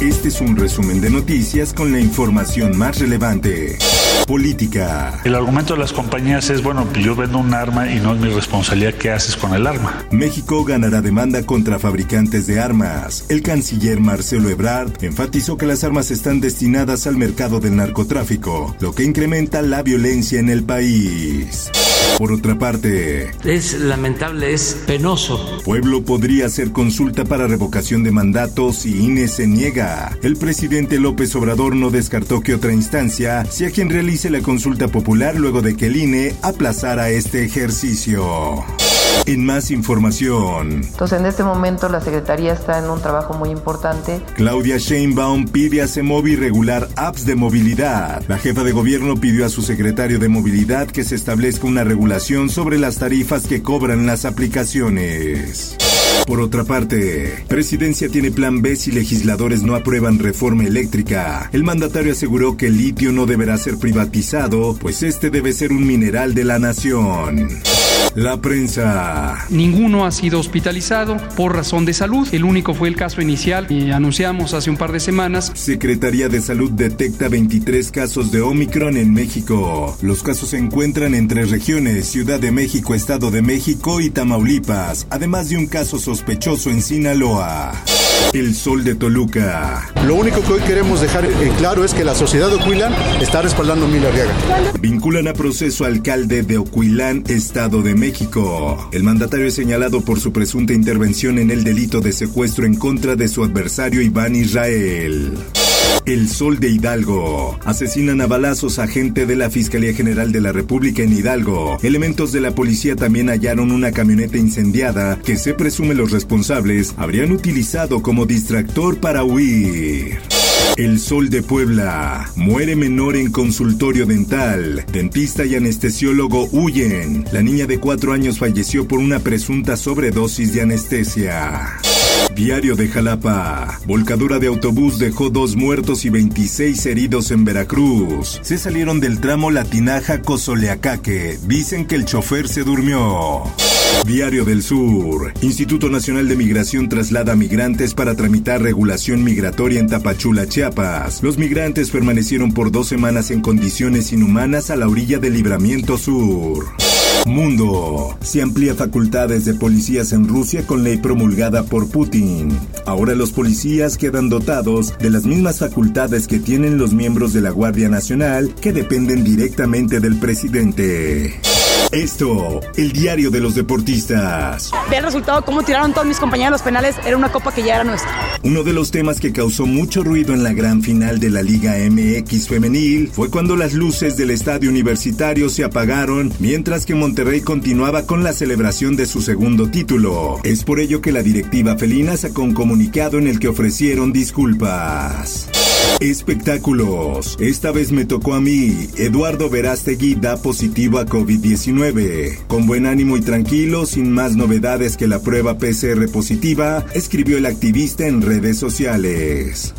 Este es un resumen de noticias con la información más relevante. Política. El argumento de las compañías es, bueno, yo vendo un arma y no es mi responsabilidad qué haces con el arma. México ganará demanda contra fabricantes de armas. El canciller Marcelo Ebrard enfatizó que las armas están destinadas al mercado del narcotráfico, lo que incrementa la violencia en el país. Por otra parte, es lamentable, es penoso. Pueblo podría hacer consulta para revocación de mandatos y INE se niega. El presidente López Obrador no descartó que otra instancia sea quien realice la consulta popular luego de que el INE aplazara este ejercicio. En más información. Entonces, en este momento la Secretaría está en un trabajo muy importante. Claudia Sheinbaum pide a CEMOVI regular apps de movilidad. La jefa de gobierno pidió a su secretario de movilidad que se establezca una regulación sobre las tarifas que cobran las aplicaciones. Por otra parte, Presidencia tiene plan B si legisladores no aprueban reforma eléctrica. El mandatario aseguró que el litio no deberá ser privatizado, pues este debe ser un mineral de la nación. La prensa. Ninguno ha sido hospitalizado por razón de salud. El único fue el caso inicial que anunciamos hace un par de semanas. Secretaría de Salud detecta 23 casos de Omicron en México. Los casos se encuentran en tres regiones, Ciudad de México, Estado de México y Tamaulipas, además de un caso sospechoso en Sinaloa. El sol de Toluca. Lo único que hoy queremos dejar en claro es que la sociedad de Ocuilán está respaldando a Mila Arriaga. Vinculan a proceso alcalde de Ocuilán, Estado de México. El mandatario es señalado por su presunta intervención en el delito de secuestro en contra de su adversario Iván Israel. El Sol de Hidalgo. Asesinan a balazos a gente de la Fiscalía General de la República en Hidalgo. Elementos de la policía también hallaron una camioneta incendiada que se presume los responsables habrían utilizado como distractor para huir. El Sol de Puebla. Muere menor en consultorio dental. Dentista y anestesiólogo huyen. La niña de cuatro años falleció por una presunta sobredosis de anestesia. Diario de Jalapa. Volcadura de autobús dejó dos muertos y 26 heridos en Veracruz. Se salieron del tramo Latinaja Cozoleacaque. Dicen que el chofer se durmió. Diario del Sur. Instituto Nacional de Migración traslada migrantes para tramitar regulación migratoria en Tapachula, Chiapas. Los migrantes permanecieron por dos semanas en condiciones inhumanas a la orilla del Libramiento Sur. Mundo. Se amplía facultades de policías en Rusia con ley promulgada por Putin. Ahora los policías quedan dotados de las mismas facultades que tienen los miembros de la Guardia Nacional que dependen directamente del presidente. Esto, el diario de los deportistas. Ve el resultado, cómo tiraron todos mis compañeros los penales, era una copa que ya era nuestra. Uno de los temas que causó mucho ruido en la gran final de la Liga MX femenil fue cuando las luces del estadio universitario se apagaron mientras que Monterrey continuaba con la celebración de su segundo título. Es por ello que la directiva felina sacó un comunicado en el que ofrecieron disculpas. Espectáculos. Esta vez me tocó a mí. Eduardo Verástegui da positivo a COVID-19. Con buen ánimo y tranquilo, sin más novedades que la prueba PCR positiva, escribió el activista en redes sociales.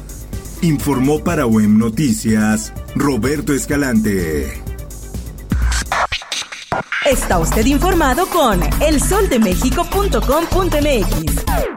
Informó para WEM Noticias Roberto Escalante. Está usted informado con elsoldemexico.com.mx.